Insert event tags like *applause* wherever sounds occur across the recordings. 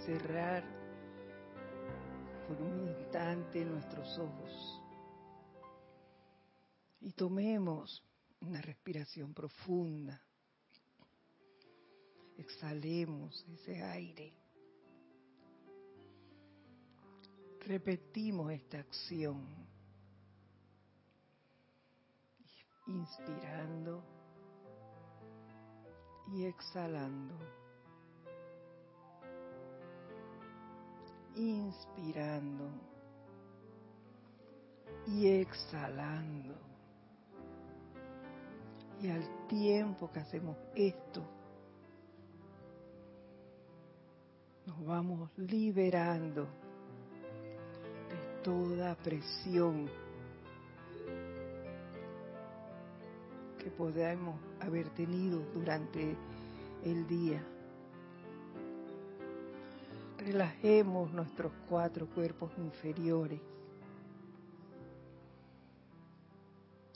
cerrar por un instante nuestros ojos y tomemos una respiración profunda. Exhalemos ese aire. Repetimos esta acción. Inspirando y exhalando. Inspirando y exhalando. Y al tiempo que hacemos esto, nos vamos liberando de toda presión que podamos haber tenido durante el día. Relajemos nuestros cuatro cuerpos inferiores.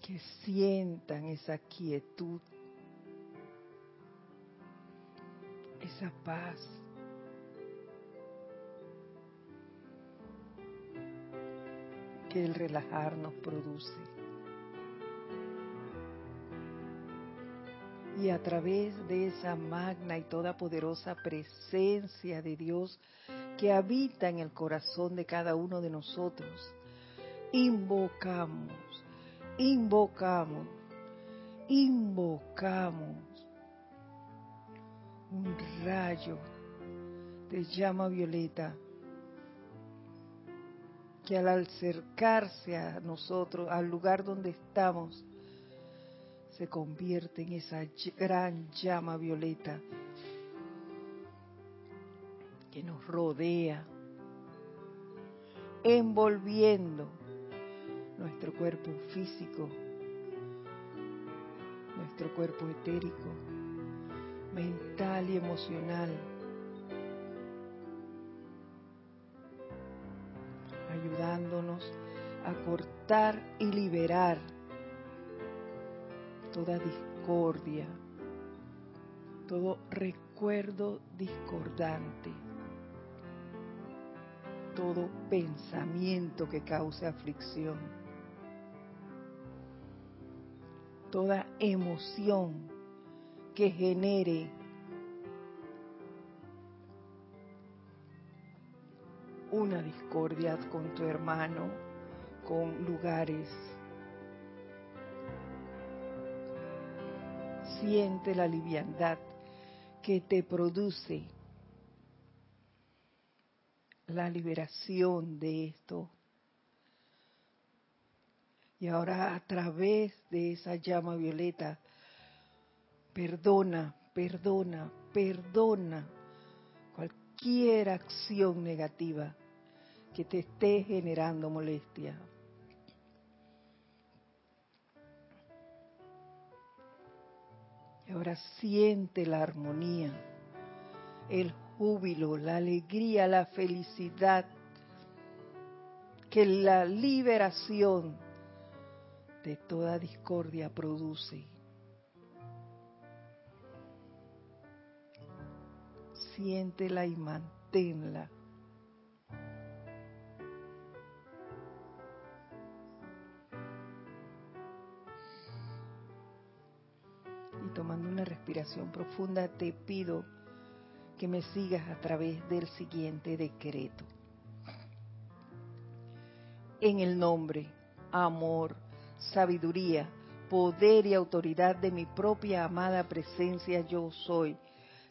Que sientan esa quietud, esa paz. que el relajar nos produce. Y a través de esa magna y toda poderosa presencia de Dios que habita en el corazón de cada uno de nosotros, invocamos, invocamos, invocamos un rayo de llama violeta que al acercarse a nosotros, al lugar donde estamos, se convierte en esa gran llama violeta que nos rodea, envolviendo nuestro cuerpo físico, nuestro cuerpo etérico, mental y emocional. Ayudándonos a cortar y liberar toda discordia, todo recuerdo discordante, todo pensamiento que cause aflicción, toda emoción que genere una discordia con tu hermano, con lugares. Siente la liviandad que te produce la liberación de esto. Y ahora a través de esa llama violeta, perdona, perdona, perdona cualquier acción negativa que te esté generando molestia. Ahora siente la armonía, el júbilo, la alegría, la felicidad que la liberación de toda discordia produce. Siéntela y manténla profunda, te pido que me sigas a través del siguiente decreto. En el nombre, amor, sabiduría, poder y autoridad de mi propia amada presencia yo soy,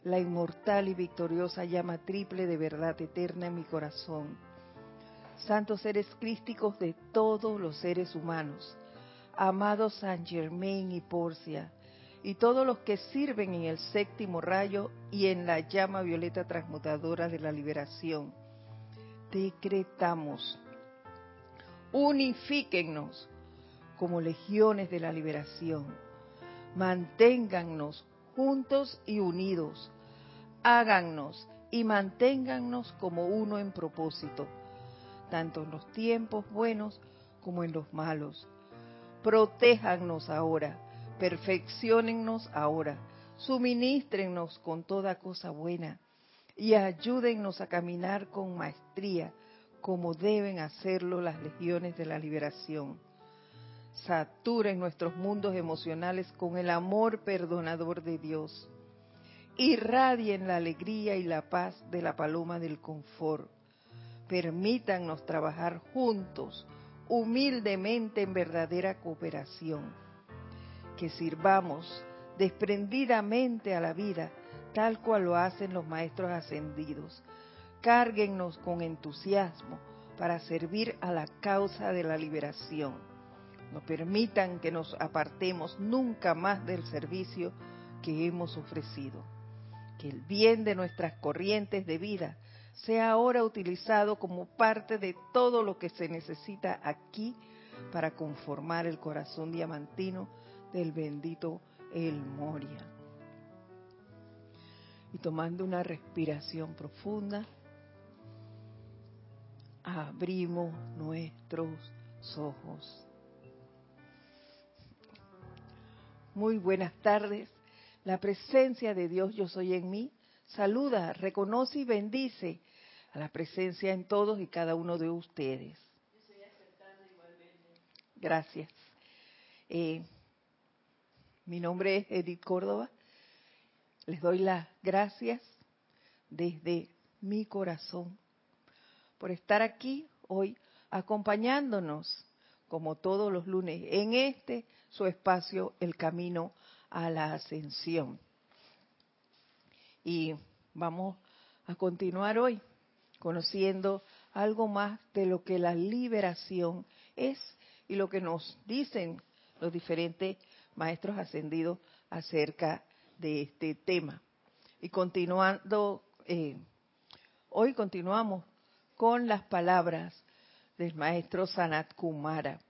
la inmortal y victoriosa llama triple de verdad eterna en mi corazón. Santos seres crísticos de todos los seres humanos, amados San Germain y Porcia, y todos los que sirven en el séptimo rayo y en la llama violeta transmutadora de la liberación. Decretamos, unifíquennos como legiones de la liberación, manténgannos juntos y unidos, hágannos y manténgannos como uno en propósito, tanto en los tiempos buenos como en los malos. Protéjannos ahora perfeccionennos ahora, suministrennos con toda cosa buena y ayúdennos a caminar con maestría como deben hacerlo las legiones de la liberación. Saturen nuestros mundos emocionales con el amor perdonador de Dios. Irradien la alegría y la paz de la paloma del confort. Permítannos trabajar juntos, humildemente en verdadera cooperación. Que sirvamos desprendidamente a la vida tal cual lo hacen los maestros ascendidos. Cárguennos con entusiasmo para servir a la causa de la liberación. No permitan que nos apartemos nunca más del servicio que hemos ofrecido. Que el bien de nuestras corrientes de vida sea ahora utilizado como parte de todo lo que se necesita aquí para conformar el corazón diamantino del bendito El Moria y tomando una respiración profunda, abrimos nuestros ojos. Muy buenas tardes. La presencia de Dios yo soy en mí. Saluda, reconoce y bendice a la presencia en todos y cada uno de ustedes. Gracias. Eh, mi nombre es Edith Córdoba les doy las gracias desde mi corazón por estar aquí hoy acompañándonos como todos los lunes en este su espacio El Camino a la Ascensión. Y vamos a continuar hoy conociendo algo más de lo que la liberación es y lo que nos dicen los diferentes maestros ascendidos acerca de este tema. Y continuando, eh, hoy continuamos con las palabras del maestro Sanat Kumara.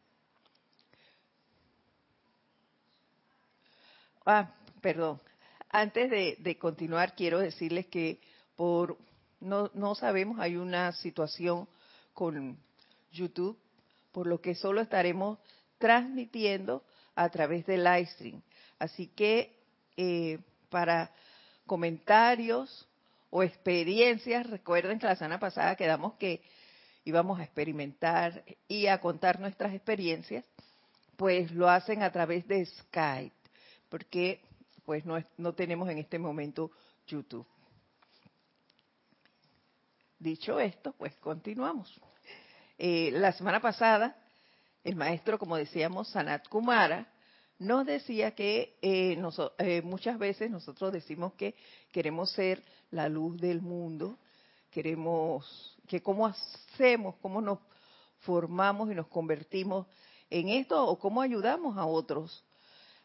Ah, perdón. Antes de, continuar, quiero decirles que por no, no sabemos, hay una situación con YouTube, por lo que solo estaremos transmitiendo a través del live stream. Así que eh, para comentarios o experiencias. Recuerden que la semana pasada quedamos que íbamos a experimentar y a contar nuestras experiencias, pues lo hacen a través de Skype, porque pues no, no tenemos en este momento YouTube. Dicho esto, pues continuamos. Eh, la semana pasada, el maestro, como decíamos, Sanat Kumara, nos decía que eh, eh, muchas veces nosotros decimos que queremos ser la luz del mundo, queremos que cómo hacemos, cómo nos formamos y nos convertimos en esto o cómo ayudamos a otros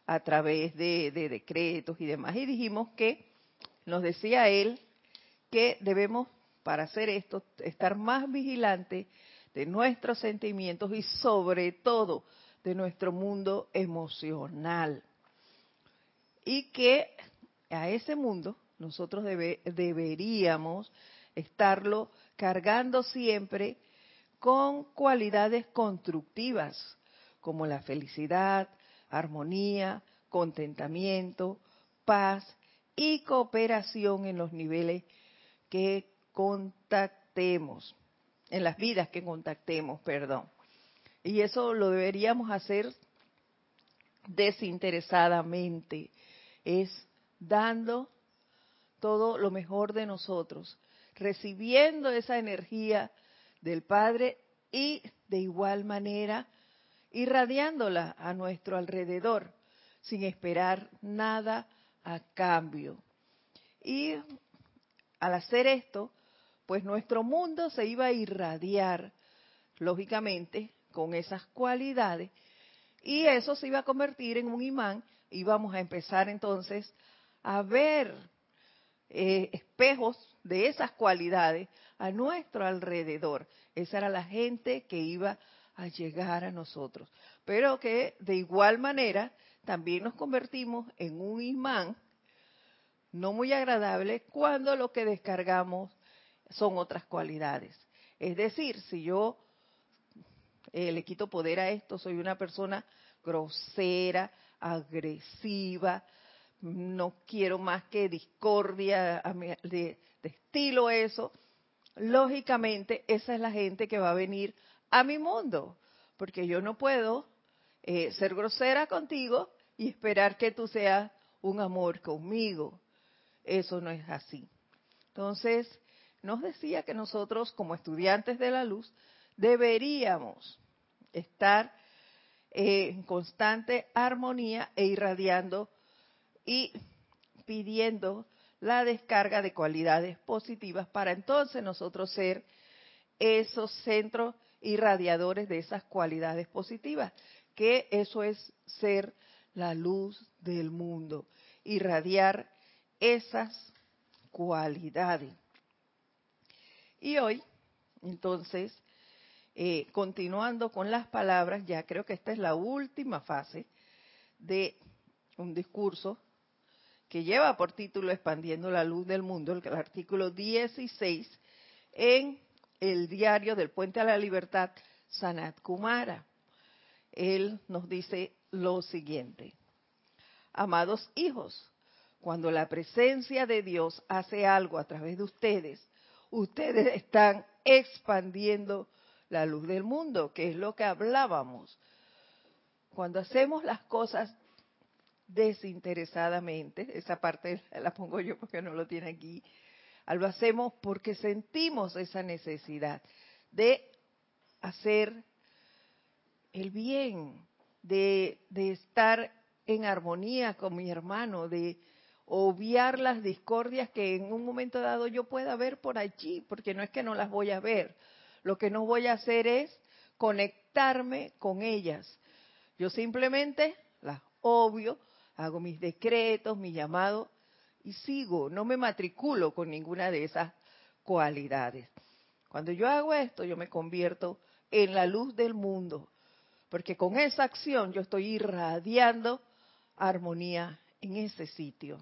a través de, de decretos y demás. Y dijimos que nos decía él que debemos, para hacer esto, estar más vigilantes de nuestros sentimientos y sobre todo de nuestro mundo emocional. Y que a ese mundo nosotros deberíamos estarlo cargando siempre con cualidades constructivas, como la felicidad, armonía, contentamiento, paz y cooperación en los niveles que contactemos, en las vidas que contactemos, perdón. Y eso lo deberíamos hacer desinteresadamente, es dando todo lo mejor de nosotros, recibiendo esa energía del Padre y de igual manera irradiándola a nuestro alrededor, sin esperar nada a cambio. Y al hacer esto, pues nuestro mundo se iba a irradiar, lógicamente, con esas cualidades y eso se iba a convertir en un imán y vamos a empezar entonces a ver eh, espejos de esas cualidades a nuestro alrededor. Esa era la gente que iba a llegar a nosotros. Pero que de igual manera también nos convertimos en un imán no muy agradable cuando lo que descargamos son otras cualidades. Es decir, si yo eh, le quito poder a esto, soy una persona grosera, agresiva, no quiero más que discordia de, estilo eso, lógicamente esa es la gente que va a venir a mi mundo, porque yo no puedo eh, ser grosera contigo y esperar que tú seas un amor conmigo. Eso no es así. Entonces, nos decía que nosotros como estudiantes de la luz deberíamos estar en constante armonía e irradiando y pidiendo la descarga de cualidades positivas para entonces nosotros ser esos centros irradiadores de esas cualidades positivas, que eso es ser la luz del mundo, irradiar esas cualidades. Y hoy, entonces, eh, continuando con las palabras, ya creo que esta es la última fase de un discurso que lleva por título Expandiendo la luz del mundo, el, el artículo 16 en el diario del Puente a la Libertad, Sanat Kumara. Él nos dice lo siguiente. Amados hijos, cuando la presencia de Dios hace algo a través de ustedes, ustedes están expandiendo la luz del mundo, que es lo que hablábamos. Cuando hacemos las cosas desinteresadamente, esa parte *laughs* la pongo yo porque no lo tiene aquí, lo hacemos porque sentimos esa necesidad de hacer el bien, de, de estar en armonía con mi hermano, de obviar las discordias que en un momento dado yo pueda ver por allí, porque no es que no las voy a ver, lo que no voy a hacer es conectarme con ellas. Yo simplemente las obvio, hago mis decretos, mi llamado y sigo, no me matriculo con ninguna de esas cualidades. Cuando yo hago esto, yo me convierto en la luz del mundo, porque con esa acción yo estoy irradiando armonía en ese sitio.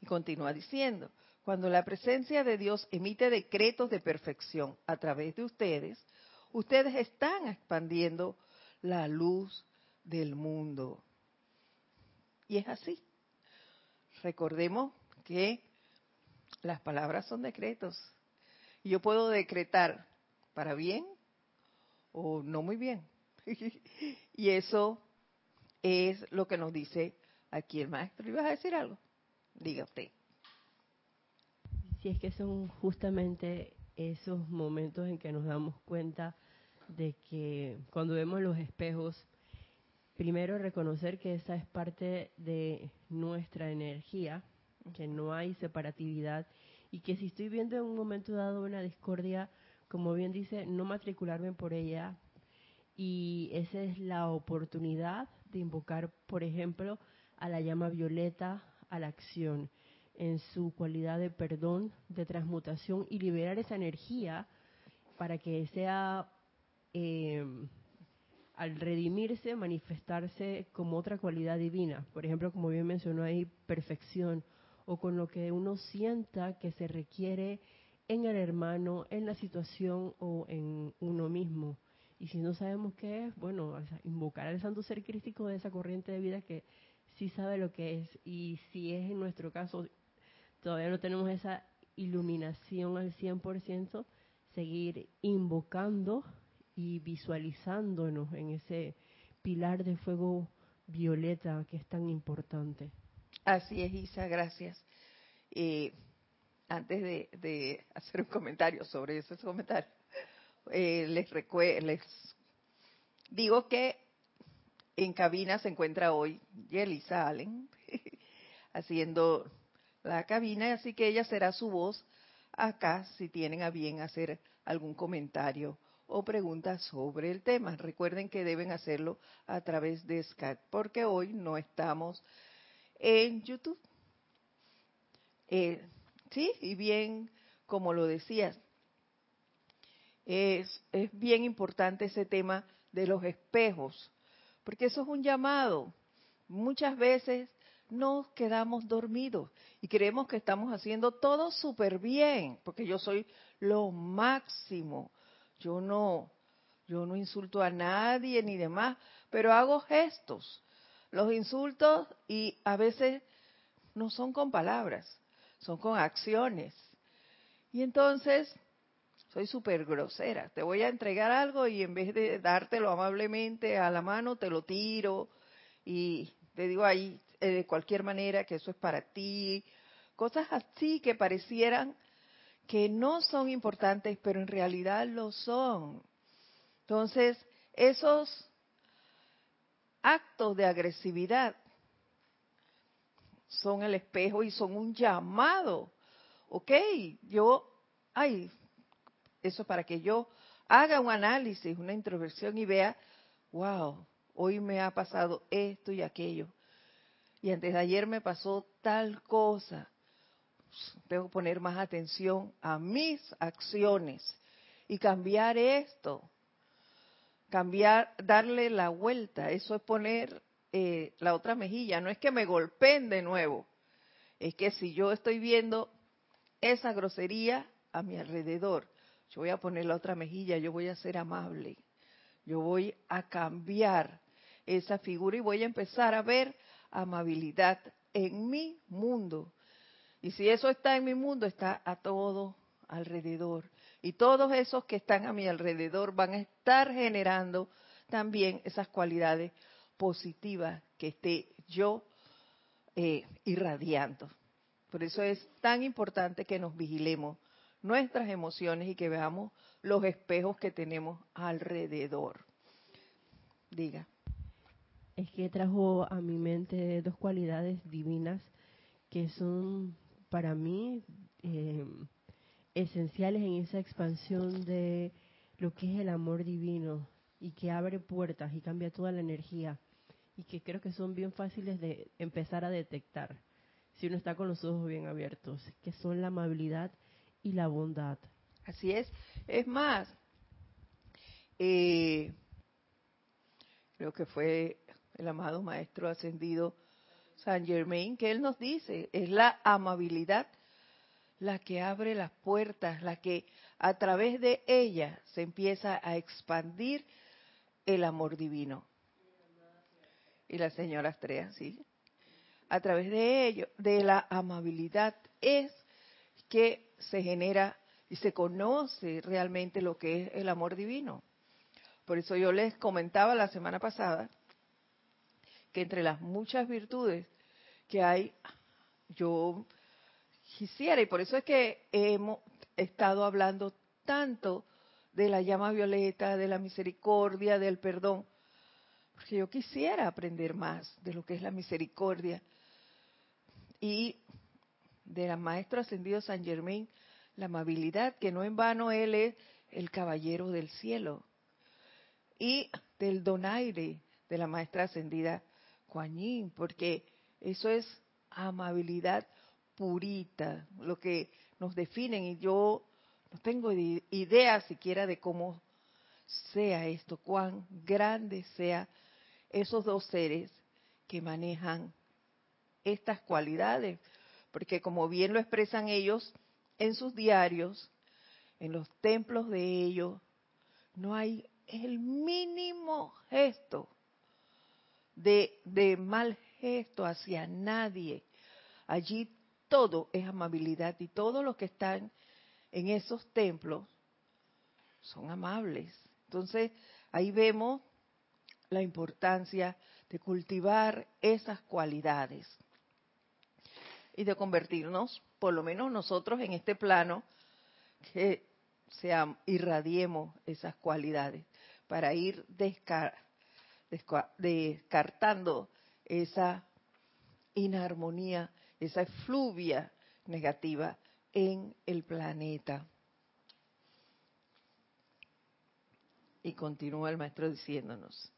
Y continúa diciendo, cuando la presencia de Dios emite decretos de perfección a través de ustedes, ustedes están expandiendo la luz del mundo. Y es así. Recordemos que las palabras son decretos. Y yo puedo decretar para bien o no muy bien. *laughs* y eso es lo que nos dice aquí el maestro. ¿Ibas a decir algo? Diga usted. Si es que son justamente esos momentos en que nos damos cuenta de que cuando vemos los espejos, primero reconocer que esa es parte de nuestra energía, que no hay separatividad y que si estoy viendo en un momento dado una discordia, como bien dice, no matricularme por ella y esa es la oportunidad de invocar, por ejemplo, a la llama violeta a la acción en su cualidad de perdón, de transmutación y liberar esa energía para que sea, eh, al redimirse, manifestarse como otra cualidad divina. Por ejemplo, como bien mencionó ahí, perfección, o con lo que uno sienta que se requiere en el hermano, en la situación o en uno mismo. Y si no sabemos qué es, bueno, invocar al santo ser crístico de esa corriente de vida que sí sabe lo que es. Y si es en nuestro caso todavía no tenemos esa iluminación al 100%, seguir invocando y visualizándonos en ese pilar de fuego violeta que es tan importante. Así es, Isa, gracias. Eh, antes de, hacer un comentario sobre ese comentario, eh, les, les digo que en cabina se encuentra hoy Yelisa Allen *laughs* haciendo la cabina, así que ella será su voz acá si tienen a bien hacer algún comentario o pregunta sobre el tema. Recuerden que deben hacerlo a través de Skype, porque hoy no estamos en YouTube. Eh, sí, y bien, como lo decías, es bien importante ese tema de los espejos, porque eso es un llamado. Muchas veces nos quedamos dormidos y creemos que estamos haciendo todo súper bien, porque yo soy lo máximo. Yo no, yo no insulto a nadie ni demás, pero hago gestos. los insultos y a veces no son con palabras, son con acciones. Y entonces soy súper grosera. Te voy a entregar algo y en vez de dártelo amablemente a la mano, te lo tiro y te digo ahí eh, de cualquier manera que eso es para ti. Cosas así que parecieran que no son importantes, pero en realidad lo son. Entonces, esos actos de agresividad son el espejo y son un llamado. Ok, yo, ay, eso para que yo haga un análisis, una introversión y vea, wow, hoy me ha pasado esto y aquello. Y antes de ayer me pasó tal cosa. Tengo que poner más atención a mis acciones y cambiar esto. Cambiar, darle la vuelta. Eso es poner eh, la otra mejilla. No es que me golpeen de nuevo. Es que si yo estoy viendo esa grosería a mi alrededor, yo voy a poner la otra mejilla, yo voy a ser amable. Yo voy a cambiar esa figura y voy a empezar a ver amabilidad en mi mundo. Y si eso está en mi mundo, está a todo alrededor. Y todos esos que están a mi alrededor van a estar generando también esas cualidades positivas que esté yo eh, irradiando. Por eso es tan importante que nos vigilemos nuestras emociones y que veamos los espejos que tenemos alrededor. Diga es que trajo a mi mente dos cualidades divinas que son para mí eh, esenciales en esa expansión de lo que es el amor divino y que abre puertas y cambia toda la energía y que creo que son bien fáciles de empezar a detectar si uno está con los ojos bien abiertos, que son la amabilidad y la bondad. Así es. Es más, eh, creo que fue el amado Maestro Ascendido San Germain, que él nos dice, es la amabilidad la que abre las puertas, la que a través de ella se empieza a expandir el amor divino. Y la señora Astrea, sí. A través de ello, de la amabilidad, es que se genera y se conoce realmente lo que es el amor divino. Por eso yo les comentaba la semana pasada que entre las muchas virtudes que hay, yo quisiera, y por eso es que hemos estado hablando tanto de la llama violeta, de la misericordia, del perdón, porque yo quisiera aprender más de lo que es la misericordia. Y de la maestra ascendido San Germain, la amabilidad, que no en vano él es el caballero del cielo. Y del donaire de la maestra ascendida porque eso es amabilidad purita, lo que nos definen y yo no tengo idea siquiera de cómo sea esto, cuán grande sea esos dos seres que manejan estas cualidades, porque como bien lo expresan ellos en sus diarios, en los templos de ellos, no hay el mínimo gesto de, mal gesto hacia nadie. Allí todo es amabilidad y todos los que están en esos templos son amables. Entonces, ahí vemos la importancia de cultivar esas cualidades y de convertirnos, por lo menos nosotros en este plano, que irradiemos esas cualidades para ir descartando esa inarmonía, esa efluvia negativa en el planeta. Y continúa el maestro diciéndonos,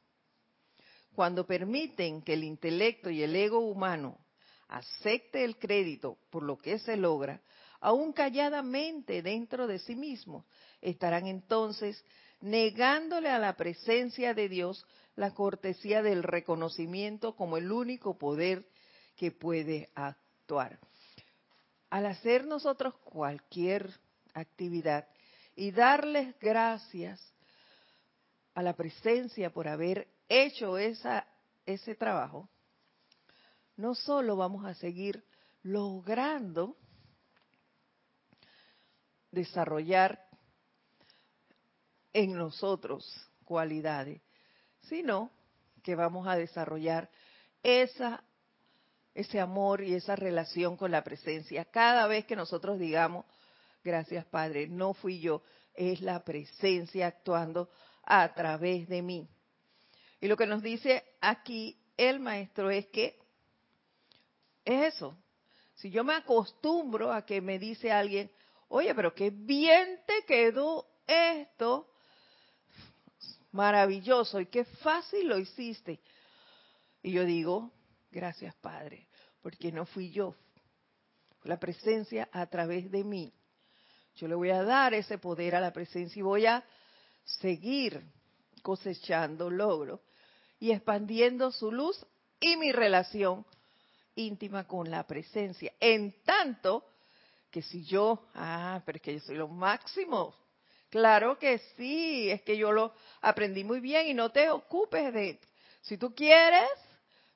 cuando permiten que el intelecto y el ego humano acepte el crédito por lo que se logra, aún calladamente dentro de sí mismos, estarán entonces negándole a la presencia de Dios la cortesía del reconocimiento como el único poder que puede actuar. Al hacer nosotros cualquier actividad y darles gracias a la presencia por haber hecho ese trabajo, no solo vamos a seguir logrando desarrollar en nosotros cualidades, sino que vamos a desarrollar esa ese amor y esa relación con la presencia. Cada vez que nosotros digamos, gracias Padre, no fui yo, es la presencia actuando a través de mí. Y lo que nos dice aquí el maestro es que es eso. Si yo me acostumbro a que me dice alguien, oye, pero qué bien te quedó esto, maravilloso y qué fácil lo hiciste. Y yo digo, gracias Padre, porque no fui yo, la presencia a través de mí. Yo le voy a dar ese poder a la presencia y voy a seguir cosechando logros y expandiendo su luz y mi relación íntima con la presencia. En tanto que si yo, ah, pero es que yo soy lo máximo. Claro que sí, es que yo lo aprendí muy bien y no te ocupes de, si tú quieres,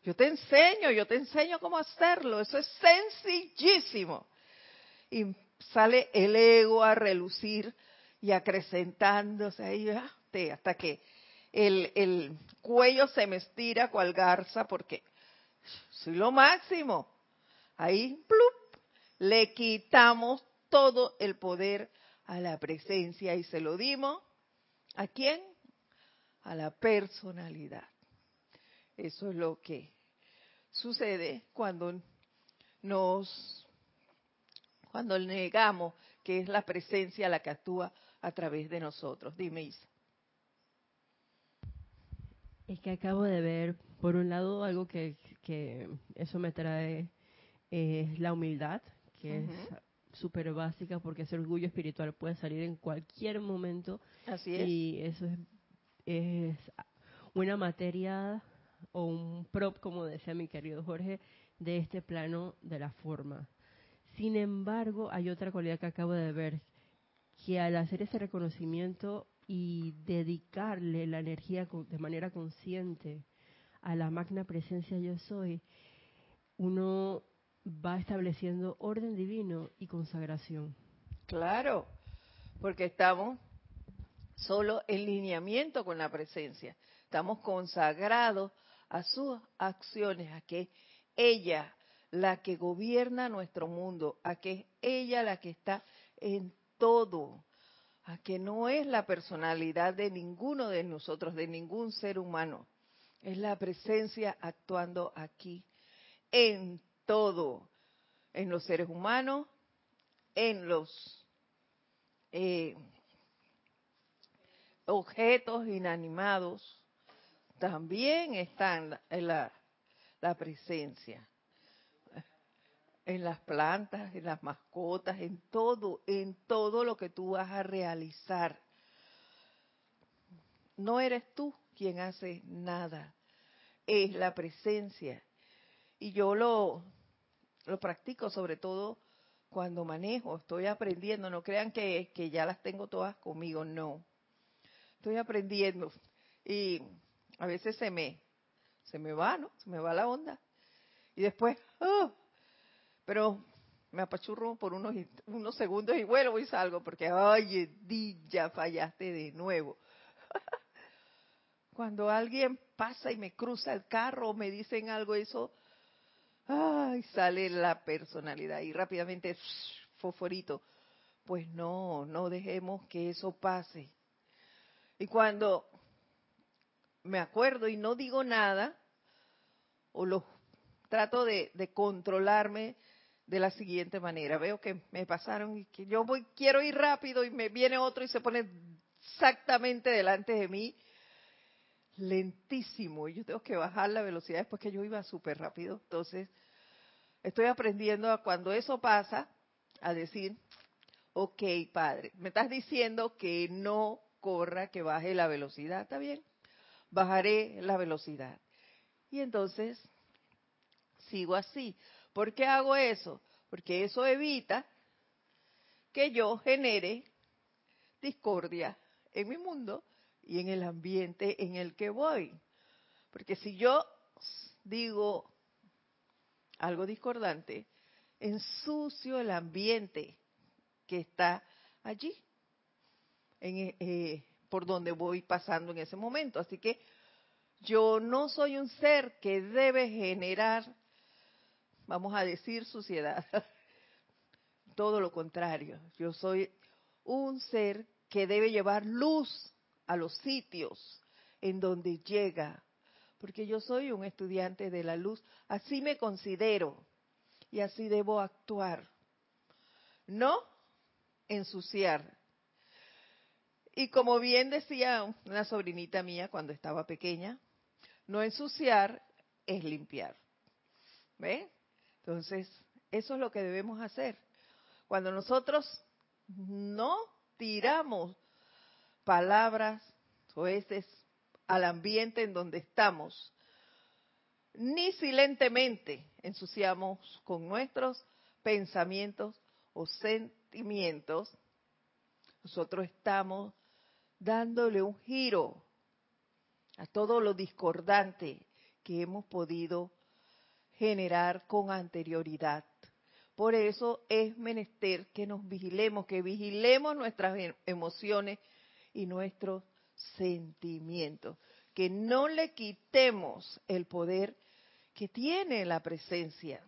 yo te enseño, yo te enseño cómo hacerlo. Eso es sencillísimo. Y sale el ego a relucir y acrecentándose ahí hasta que el, el cuello se me estira cual garza porque soy lo máximo. Ahí, plup, le quitamos todo el poder a la presencia y se lo dimos. ¿A quién? A la personalidad. Eso es lo que sucede cuando nos cuando negamos que es la presencia la que actúa a través de nosotros. Dime, Isa. Es que acabo de ver, por un lado, algo que, que eso me trae es la humildad, que es súper básica porque ese orgullo espiritual puede salir en cualquier momento. Así es. Y eso es, es una materia o un prop, como decía mi querido Jorge, de este plano de la forma. Sin embargo, hay otra cualidad que acabo de ver, que al hacer ese reconocimiento y dedicarle la energía de manera consciente a la magna presencia yo soy, uno va estableciendo orden divino y consagración. Claro, porque estamos solo en lineamiento con la presencia, estamos consagrados a sus acciones, a que ella la que gobierna nuestro mundo, a que es ella la que está en todo, a que no es la personalidad de ninguno de nosotros, de ningún ser humano, es la presencia actuando aquí, en todo, en los seres humanos, en los eh, objetos inanimados, también está en la, presencia, en las plantas, en las mascotas, en todo, en todo lo que tú vas a realizar. No eres tú quien hace nada, es la presencia. Y yo lo, lo practico sobre todo cuando manejo, estoy aprendiendo, no crean que, que ya las tengo todas conmigo, no. Estoy aprendiendo. Y a veces se me, se me va, ¿no? Se me va la onda. Y después, ¡oh! pero me apachurro por unos, unos segundos y vuelvo y salgo porque, oye, di, ya fallaste de nuevo. Cuando alguien pasa y me cruza el carro o me dicen algo, eso, ay, sale la personalidad y rápidamente, foforito. Pues no, no dejemos que eso pase. Y cuando me acuerdo y no digo nada, o lo trato de, controlarme de la siguiente manera. Veo que me pasaron y que yo voy, quiero ir rápido y me viene otro y se pone exactamente delante de mí, lentísimo, y yo tengo que bajar la velocidad después que yo iba súper rápido. Entonces, estoy aprendiendo a cuando eso pasa, a decir, ok, padre, me estás diciendo que no corra, que baje la velocidad, ¿está bien? bajaré la velocidad. Y entonces sigo así. ¿Por qué hago eso? Porque eso evita que yo genere discordia en mi mundo y en el ambiente en el que voy. Porque si yo digo, algo discordante, ensucio el ambiente que está allí, en, eh, por donde voy pasando en ese momento. Así que yo no soy un ser que debe generar, vamos a decir, suciedad. *laughs* Todo lo contrario, yo soy un ser que debe llevar luz a los sitios en donde llega, porque yo soy un estudiante de la luz, así me considero y así debo actuar. No ensuciar. Y como bien decía una sobrinita mía cuando estaba pequeña, no ensuciar es limpiar. ¿Ve? Entonces, eso es lo que debemos hacer. Cuando nosotros no tiramos palabras o veces al ambiente en donde estamos, ni silentemente ensuciamos con nuestros pensamientos o sentimientos, nosotros estamos dándole un giro a todo lo discordante que hemos podido generar con anterioridad. Por eso es menester que nos vigilemos, que vigilemos nuestras em, emociones y nuestros sentimientos, que no le quitemos el poder que tiene la presencia.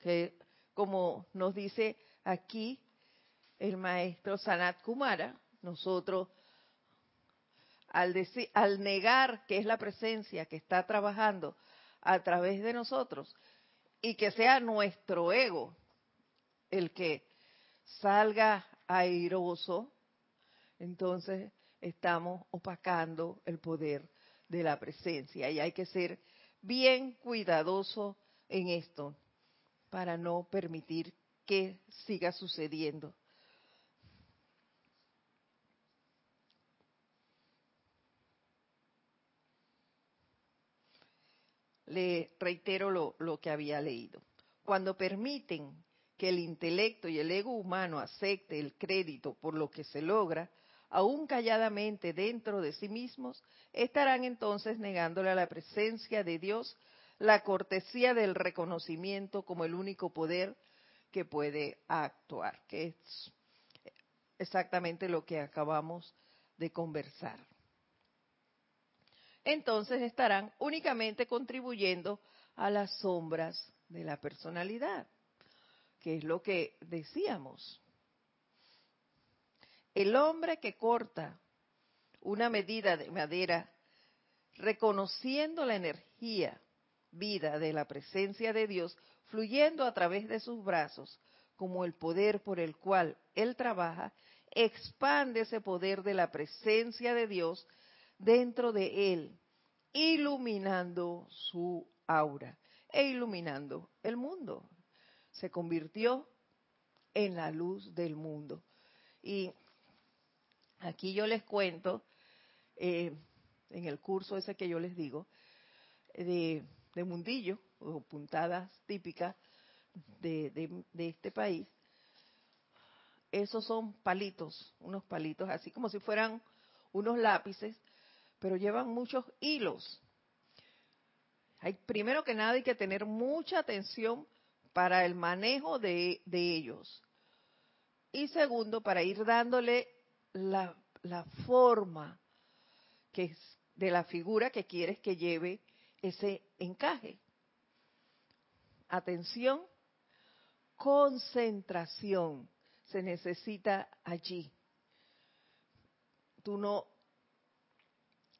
Que como nos dice aquí el maestro Sanat Kumara, nosotros al, decir, al negar que es la presencia que está trabajando a través de nosotros y que sea nuestro ego el que salga airoso, entonces estamos opacando el poder de la presencia y hay que ser bien cuidadoso en esto para no permitir que siga sucediendo. Le reitero lo, lo que había leído. Cuando permiten que el intelecto y el ego humano acepte el crédito por lo que se logra, aún calladamente dentro de sí mismos, estarán entonces negándole a la presencia de Dios la cortesía del reconocimiento como el único poder que puede actuar, que es exactamente lo que acabamos de conversar. Entonces estarán únicamente contribuyendo a las sombras de la personalidad, que es lo que decíamos. El hombre que corta una medida de madera, reconociendo la energía, vida de la presencia de Dios, fluyendo a través de sus brazos, como el poder por el cual Él trabaja, expande ese poder de la presencia de Dios dentro de Él, iluminando su aura e iluminando el mundo. Se convirtió en la luz del mundo. Y Aquí yo les cuento, eh, en el curso ese que yo les digo, de, mundillo, o puntadas típicas de, este país, esos son palitos, unos palitos así como si fueran unos lápices, pero llevan muchos hilos. Hay primero que nada hay que tener mucha atención para el manejo de, de ellos. Y segundo, para ir dándole la, forma que es de la figura que quieres que lleve ese encaje. Atención, concentración se necesita allí. Tú no,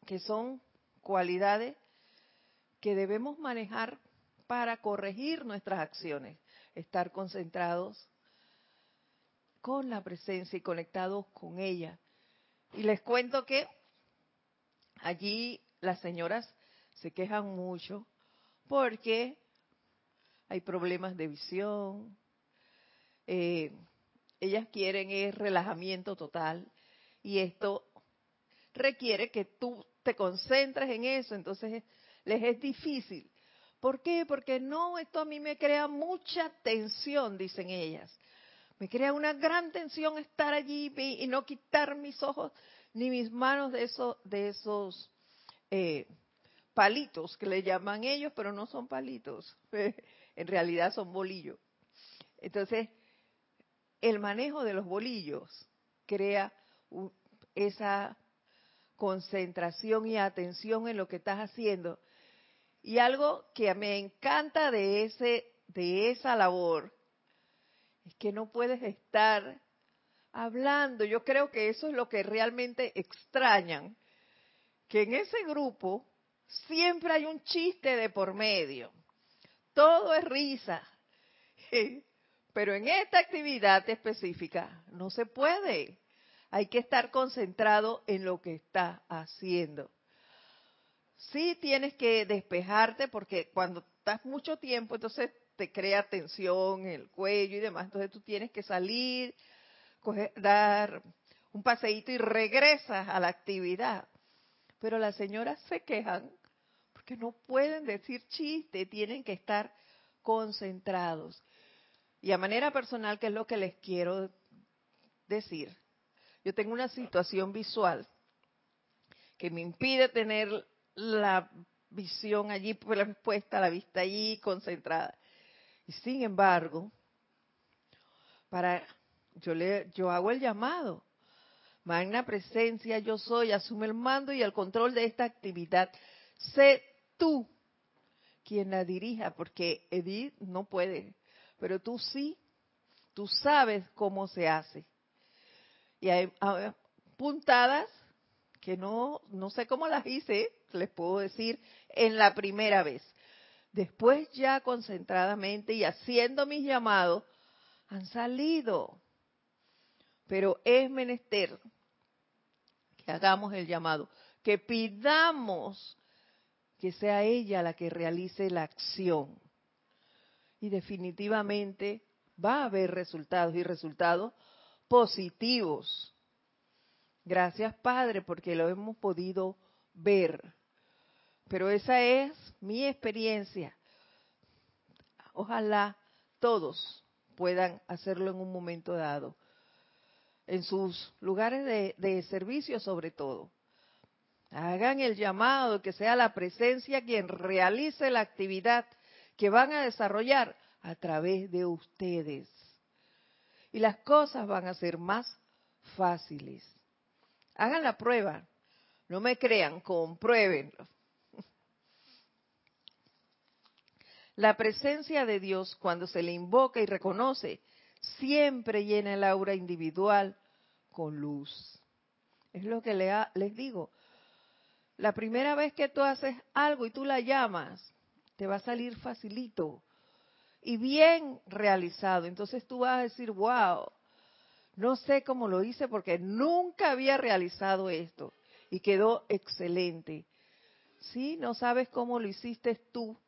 que son cualidades que debemos manejar para corregir nuestras acciones. Estar concentrados, con la presencia y conectados con ella. Y les cuento que allí las señoras se quejan mucho porque hay problemas de visión, eh, ellas quieren el relajamiento total y esto requiere que tú te concentres en eso, entonces les es difícil. ¿Por qué? Porque no, esto a mí me crea mucha tensión, dicen ellas. Me crea una gran tensión estar allí y no quitar mis ojos ni mis manos de esos, de esos eh, palitos que le llaman ellos, pero no son palitos, *laughs* en realidad son bolillos. Entonces, el manejo de los bolillos crea esa concentración y atención en lo que estás haciendo. Y algo que me encanta de ese de esa labor es que no puedes estar hablando. Yo creo que eso es lo que realmente extrañan, que en ese grupo siempre hay un chiste de por medio. Todo es risa. *laughs* Pero en esta actividad específica no se puede. Hay que estar concentrado en lo que está haciendo. Sí tienes que despejarte porque cuando estás mucho tiempo, entonces te crea tensión en el cuello y demás. Entonces tú tienes que salir, dar un paseíto y regresas a la actividad. Pero las señoras se quejan porque no pueden decir chiste, tienen que estar concentrados. Y a manera personal, ¿qué es lo que les quiero decir? Yo tengo una situación visual que me impide tener la visión allí puesta, la vista allí concentrada. Y sin embargo, para yo le yo hago el llamado. Magna presencia, yo soy, asume el mando y el control de esta actividad. Sé tú quien la dirija, porque Edith no puede, pero tú sí, tú sabes cómo se hace. Y hay puntadas que no, no sé cómo las hice, les puedo decir, en la primera vez. Después ya concentradamente y haciendo mis llamados, han salido. Pero es menester que hagamos el llamado, que pidamos que sea ella la que realice la acción. Y definitivamente va a haber resultados y resultados positivos. Gracias Padre porque lo hemos podido ver. Pero esa es mi experiencia. Ojalá todos puedan hacerlo en un momento dado en sus lugares de, servicio sobre todo. Hagan el llamado, que sea la presencia quien realice la actividad que van a desarrollar a través de ustedes. Y las cosas van a ser más fáciles. Hagan la prueba. No me crean, compruébenlo. La presencia de Dios, cuando se le invoca y reconoce, siempre llena el aura individual con luz. Es lo que les digo. La primera vez que tú haces algo y tú la llamas, te va a salir facilito y bien realizado. Entonces tú vas a decir, wow, no sé cómo lo hice porque nunca había realizado esto y quedó excelente. Sí, no sabes cómo lo hiciste tú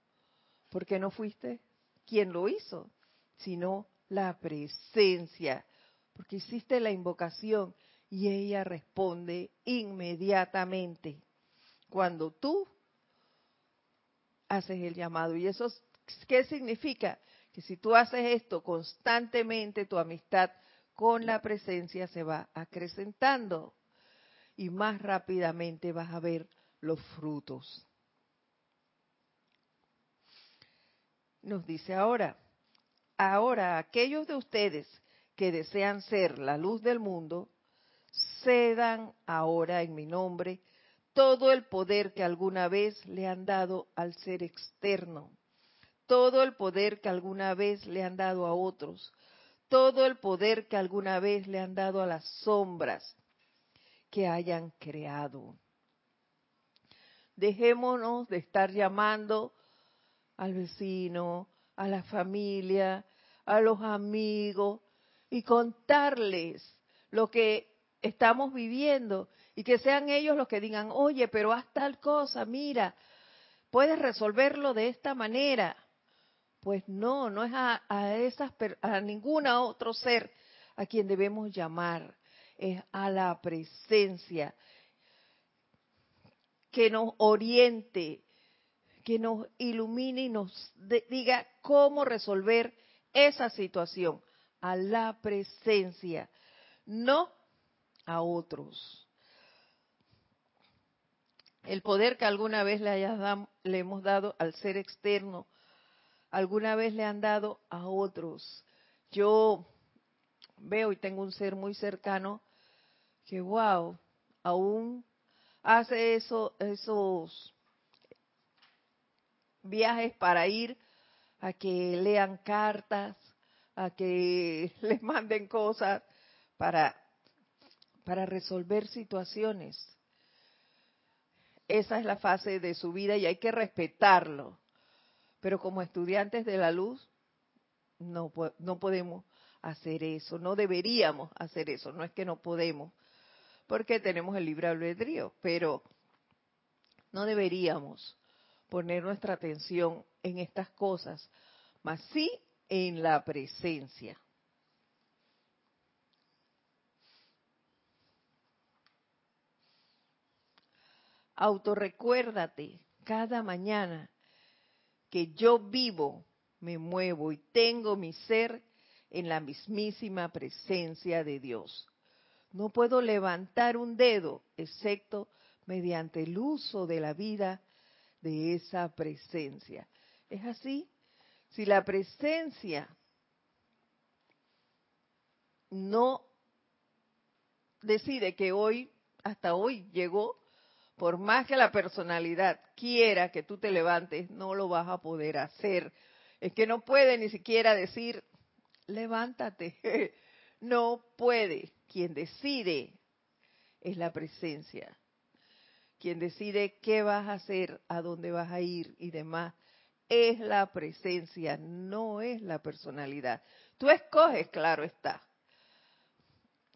porque no fuiste quien lo hizo, sino la presencia, porque hiciste la invocación y ella responde inmediatamente cuando tú haces el llamado. ¿Y eso qué significa? Que si tú haces esto constantemente, tu amistad con la presencia se va acrecentando y más rápidamente vas a ver los frutos. Nos dice ahora, Ahora, aquellos de ustedes que desean ser la luz del mundo, cedan ahora en mi nombre todo el poder que alguna vez le han dado al ser externo, todo el poder que alguna vez le han dado a otros, todo el poder que alguna vez le han dado a las sombras que hayan creado. Dejémonos de estar llamando al vecino, a la familia, a los amigos y contarles lo que estamos viviendo y que sean ellos los que digan, oye, pero haz tal cosa, mira, puedes resolverlo de esta manera. Pues no, no es a, a esas a ningún otro ser a quien debemos llamar, es a la presencia que nos oriente, que nos ilumine y nos diga cómo resolver esa situación, a la presencia, no a otros. el poder que alguna vez le, le hemos dado al ser externo, alguna vez le han dado a otros. Yo veo y tengo un ser muy cercano que, wow, aún hace eso, esos viajes para ir a que lean cartas, a que *laughs* les manden cosas para, para resolver situaciones. Esa es la fase de su vida y hay que respetarlo. Pero como estudiantes de la luz, no, no podemos hacer eso, no deberíamos hacer eso, no es que no podemos, porque tenemos el libre albedrío, pero no deberíamos poner nuestra atención en estas cosas, más sí en la presencia. Autorrecuérdate cada mañana que yo vivo, me muevo y tengo mi ser en la mismísima presencia de Dios. No puedo levantar un dedo excepto mediante el uso de la vida de esa presencia. ¿Es así? Si la presencia no decide que hoy, hasta hoy llegó, por más que la personalidad quiera que tú te levantes, no lo vas a poder hacer. Es que no puede ni siquiera decir, levántate. *laughs* No puede. Quien decide es la presencia. Quien decide qué vas a hacer, a dónde vas a ir y demás, es la presencia, no es la personalidad. Tú escoges, claro está,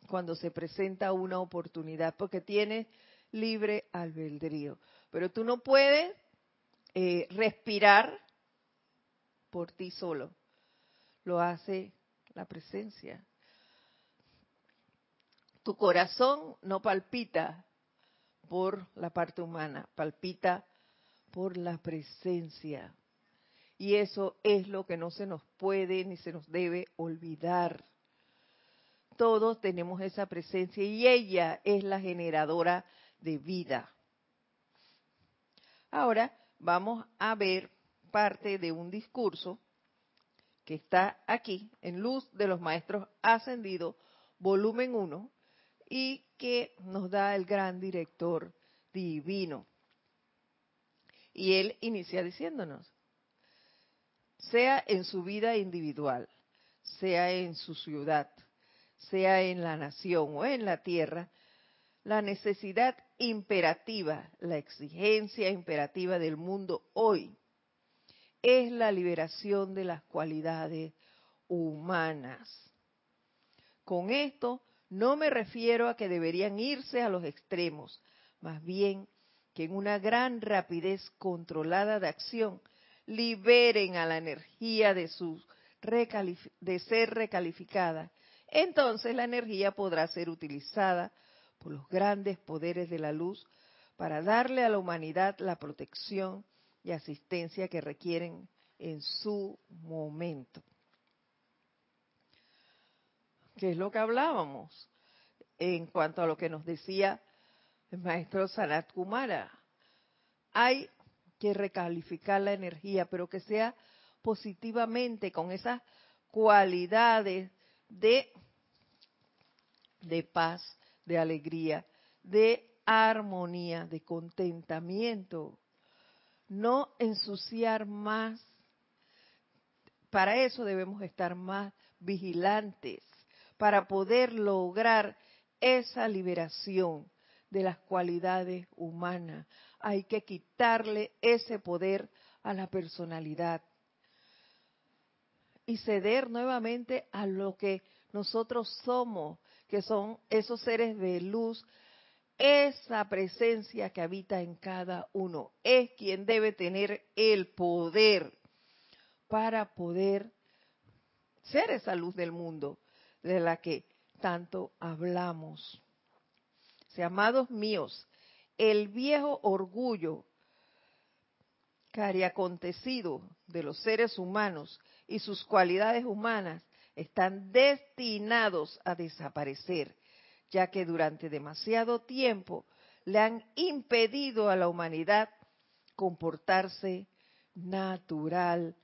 cuando se presenta una oportunidad, porque tienes libre albedrío. Pero tú no puedes eh, respirar por ti solo. Lo hace la presencia. Tu corazón no palpita por la parte humana, palpita por la presencia. Y eso es lo que no se nos puede ni se nos debe olvidar. Todos tenemos esa presencia y ella es la generadora de vida. Ahora vamos a ver parte de un discurso que está aquí en Luz de los Maestros Ascendidos, volumen 1, y que nos da el gran director divino. Y él inicia diciéndonos, sea en su vida individual, sea en su ciudad, sea en la nación o en la tierra, la necesidad imperativa, la exigencia imperativa del mundo hoy es la liberación de las cualidades humanas. Con esto no me refiero a que deberían irse a los extremos, más bien que en una gran rapidez controlada de acción liberen a la energía de, de ser recalificada. Entonces la energía podrá ser utilizada por los grandes poderes de la luz para darle a la humanidad la protección y asistencia que requieren en su momento. ¿Qué es lo que hablábamos en cuanto a lo que nos decía el maestro Sanat Kumara? Hay que recalificar la energía, pero que sea positivamente, con esas cualidades de, de paz, de alegría, de armonía, de contentamiento. No ensuciar más. Para eso debemos estar más vigilantes, para poder lograr esa liberación de las cualidades humanas. Hay que quitarle ese poder a la personalidad y ceder nuevamente a lo que nosotros somos, que son esos seres de luz, esa presencia que habita en cada uno, es quien debe tener el poder para poder ser esa luz del mundo de la que tanto hablamos. Amados míos, el viejo orgullo cariacontecido de los seres humanos y sus cualidades humanas están destinados a desaparecer, ya que durante demasiado tiempo le han impedido a la humanidad comportarse naturalmente.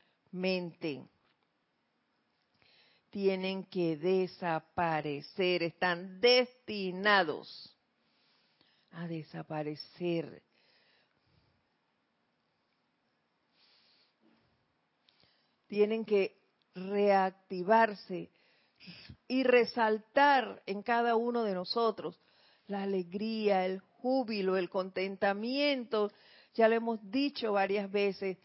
Tienen que desaparecer, están destinados a desaparecer. Tienen que reactivarse y resaltar en cada uno de nosotros la alegría, el júbilo, el contentamiento. Ya lo hemos dicho varias veces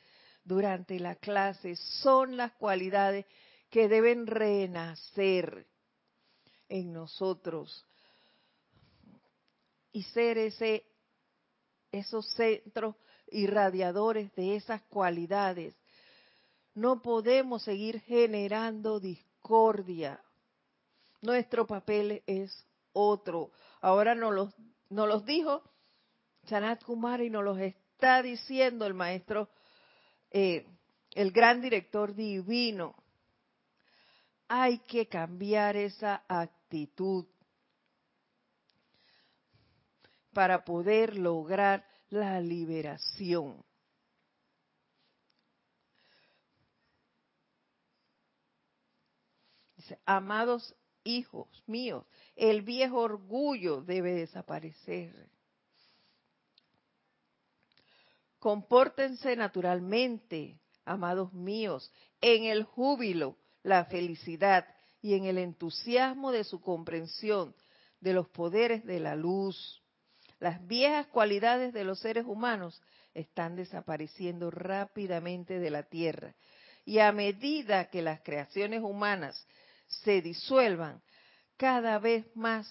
durante la clase, son las cualidades que deben renacer en nosotros y ser ese esos centros irradiadores de esas cualidades. No podemos seguir generando discordia. Nuestro papel es otro. Ahora nos los, nos los dijo Sanat Kumar y nos los está diciendo el maestro, eh, el gran director divino. Hay que cambiar esa actitud para poder lograr la liberación. Dice, amados hijos míos, el viejo orgullo debe desaparecer. Compórtense naturalmente, amados míos, en el júbilo, la felicidad y en el entusiasmo de su comprensión de los poderes de la luz. Las viejas cualidades de los seres humanos están desapareciendo rápidamente de la tierra. Y a medida que las creaciones humanas se disuelvan cada vez más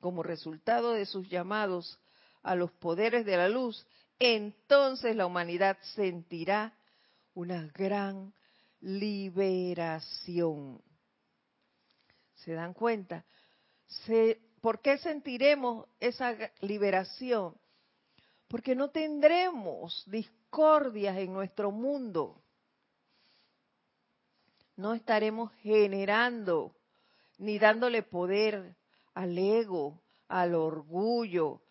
como resultado de sus llamados a los poderes de la luz, entonces la humanidad sentirá una gran liberación. ¿Se dan cuenta? ¿Por qué sentiremos esa liberación? Porque no tendremos discordias en nuestro mundo no estaremos generando ni dándole poder al ego, al orgullo,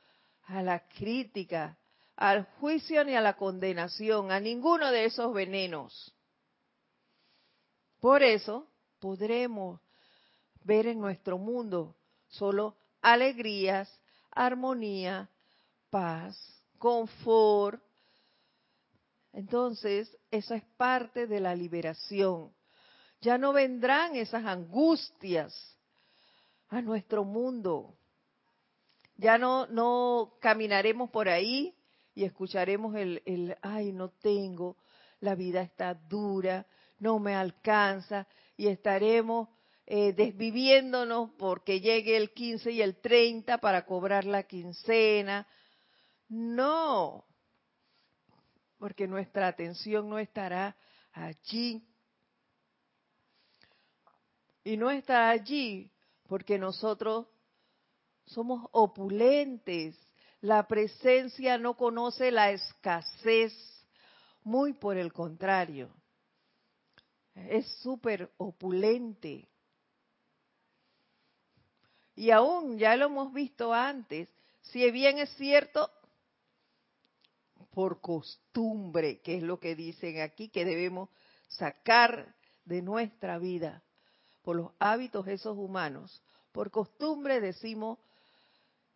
a la crítica, al juicio ni a la condenación, a ninguno de esos venenos. Por eso podremos ver en nuestro mundo solo alegrías, armonía, paz, confort. Entonces, eso es parte de la liberación ya no vendrán esas angustias a nuestro mundo. Ya no, no caminaremos por ahí y escucharemos el, el, ay, no tengo, la vida está dura, no me alcanza, y estaremos eh, desviviéndonos porque llegue el 15 y el 30 para cobrar la quincena. No, porque nuestra atención no estará allí y no está allí porque nosotros somos opulentes. La presencia no conoce la escasez, muy por el contrario. Es súper opulente. Y aún, ya lo hemos visto antes, si bien es cierto, por costumbre, que es lo que dicen aquí, que debemos sacar de nuestra vida por los hábitos esos humanos, por costumbre decimos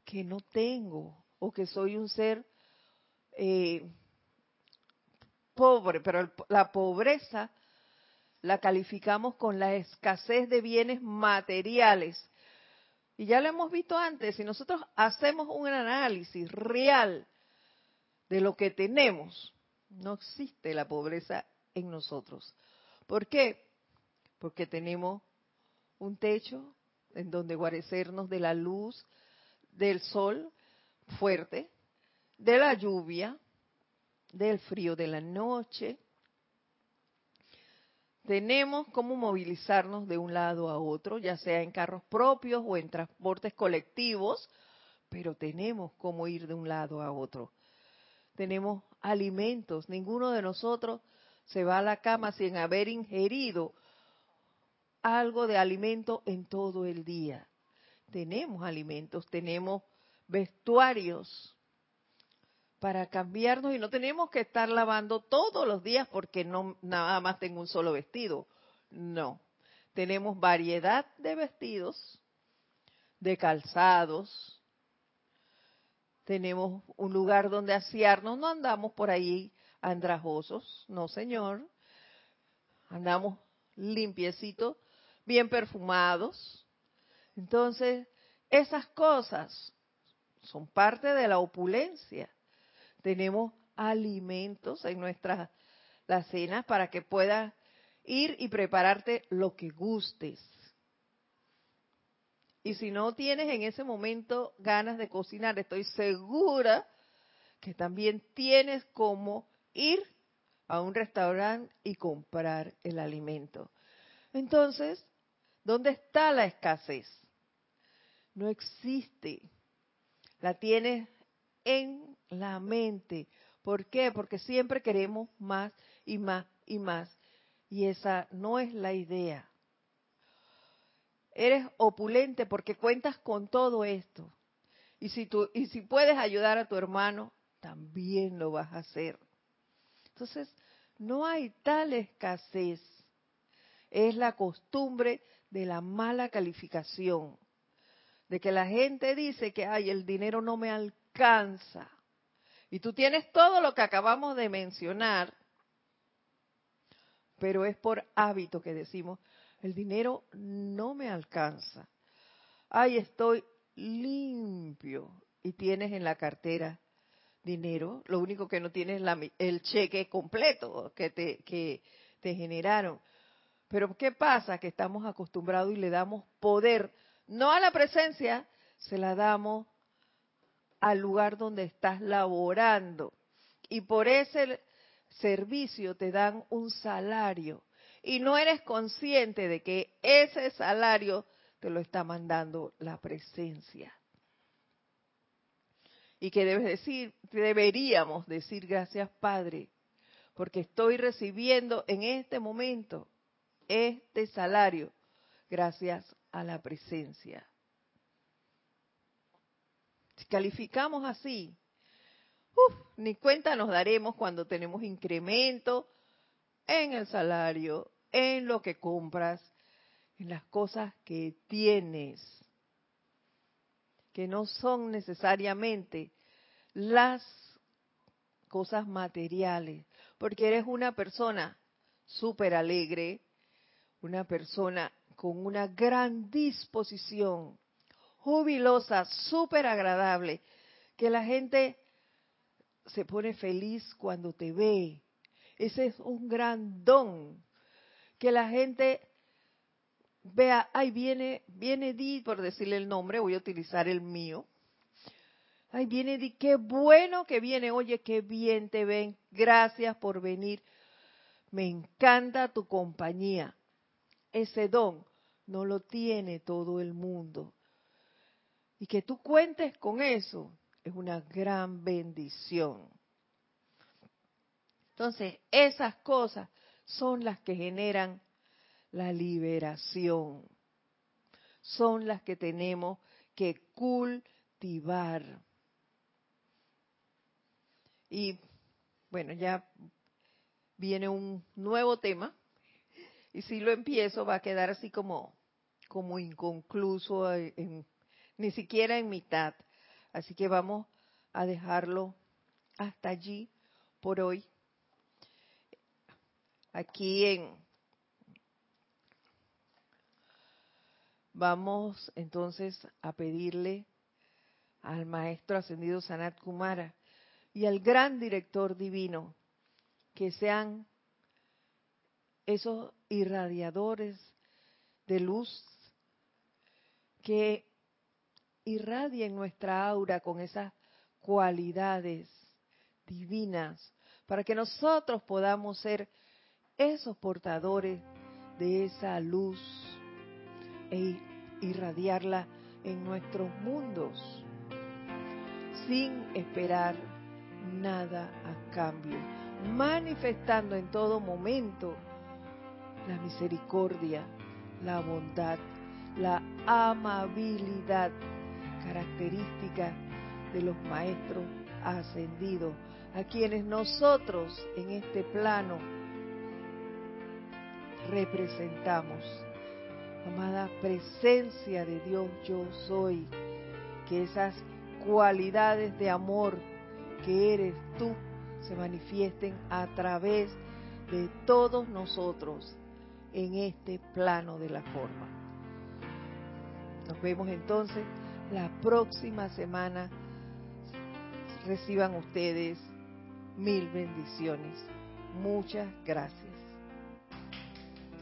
que no tengo o que soy un ser eh, pobre, pero la pobreza la calificamos con la escasez de bienes materiales. Y ya lo hemos visto antes, si nosotros hacemos un análisis real de lo que tenemos, no existe la pobreza en nosotros. ¿Por qué? Porque tenemos un techo en donde guarecernos de la luz del sol fuerte, de la lluvia, del frío de la noche. Tenemos cómo movilizarnos de un lado a otro, ya sea en carros propios o en transportes colectivos, pero tenemos cómo ir de un lado a otro. Tenemos alimentos, ninguno de nosotros se va a la cama sin haber ingerido algo de alimento en todo el día. Tenemos alimentos, tenemos vestuarios para cambiarnos y no tenemos que estar lavando todos los días porque no nada más tengo un solo vestido. No. Tenemos variedad de vestidos, de calzados. Tenemos un lugar donde asearnos, no andamos por ahí andrajosos, no señor. Andamos limpiecitos, bien perfumados. Entonces, esas cosas son parte de la opulencia tenemos alimentos en nuestras las cenas para que puedas ir y prepararte lo que gustes. Y si no tienes en ese momento ganas de cocinar, estoy segura que también tienes como ir a un restaurante y comprar el alimento. Entonces, ¿dónde está la escasez? No existe. La tienes en la mente. ¿Por qué? Porque siempre queremos más y más y más. Y esa no es la idea. Eres opulente porque cuentas con todo esto. Y si, tú, y si puedes ayudar a tu hermano, también lo vas a hacer. Entonces, no hay tal escasez. Es la costumbre de la mala calificación. De que la gente dice que, ay, el dinero no me alcanza. Y tú tienes todo lo que acabamos de mencionar, pero es por hábito que decimos, el dinero no me alcanza. Ay, estoy limpio y tienes en la cartera dinero, lo único que no tienes es el cheque completo que te, que te generaron. Pero ¿qué pasa? Que estamos acostumbrados y le damos poder, no a la presencia, se la damos al lugar donde estás laborando. Y por ese servicio te dan un salario. Y no eres consciente de que ese salario te lo está mandando la presencia. Y que debes decir, deberíamos decir gracias Padre, porque estoy recibiendo en este momento este salario gracias a la presencia. Calificamos así, ni cuenta nos daremos cuando tenemos incremento en el salario, en lo que compras, en las cosas que tienes, que no son necesariamente las cosas materiales, porque eres una persona súper alegre, una persona con una gran disposición jubilosa, súper agradable, que la gente se pone feliz cuando te ve. Ese es un gran don. Que la gente vea, ay, viene, viene Di, por decirle el nombre, voy a utilizar el mío. Ay, viene Di, qué bueno que viene, oye, qué bien te ven, gracias por venir. Me encanta tu compañía. Ese don no lo tiene todo el mundo. Y que tú cuentes con eso es una gran bendición. Entonces, esas cosas son las que generan la liberación. Son las que tenemos que cultivar. Y bueno, ya viene un nuevo tema. Y si lo empiezo va a quedar así como, como inconcluso en, ni siquiera en mitad. Así que vamos a dejarlo hasta allí por hoy. Aquí en... Vamos entonces a pedirle al Maestro Ascendido Sanat Kumara y al gran director divino que sean esos irradiadores de luz que irradien nuestra aura con esas cualidades divinas para que nosotros podamos ser esos portadores de esa luz e irradiarla en nuestros mundos sin esperar nada a cambio, manifestando en todo momento la misericordia, la bondad, la amabilidad característica de los maestros ascendidos, a quienes nosotros en este plano representamos. Amada presencia de Dios, yo soy, que esas cualidades de amor que eres tú se manifiesten a través de todos nosotros en este plano de la forma. Nos vemos entonces la próxima semana. Reciban ustedes mil bendiciones. Muchas gracias.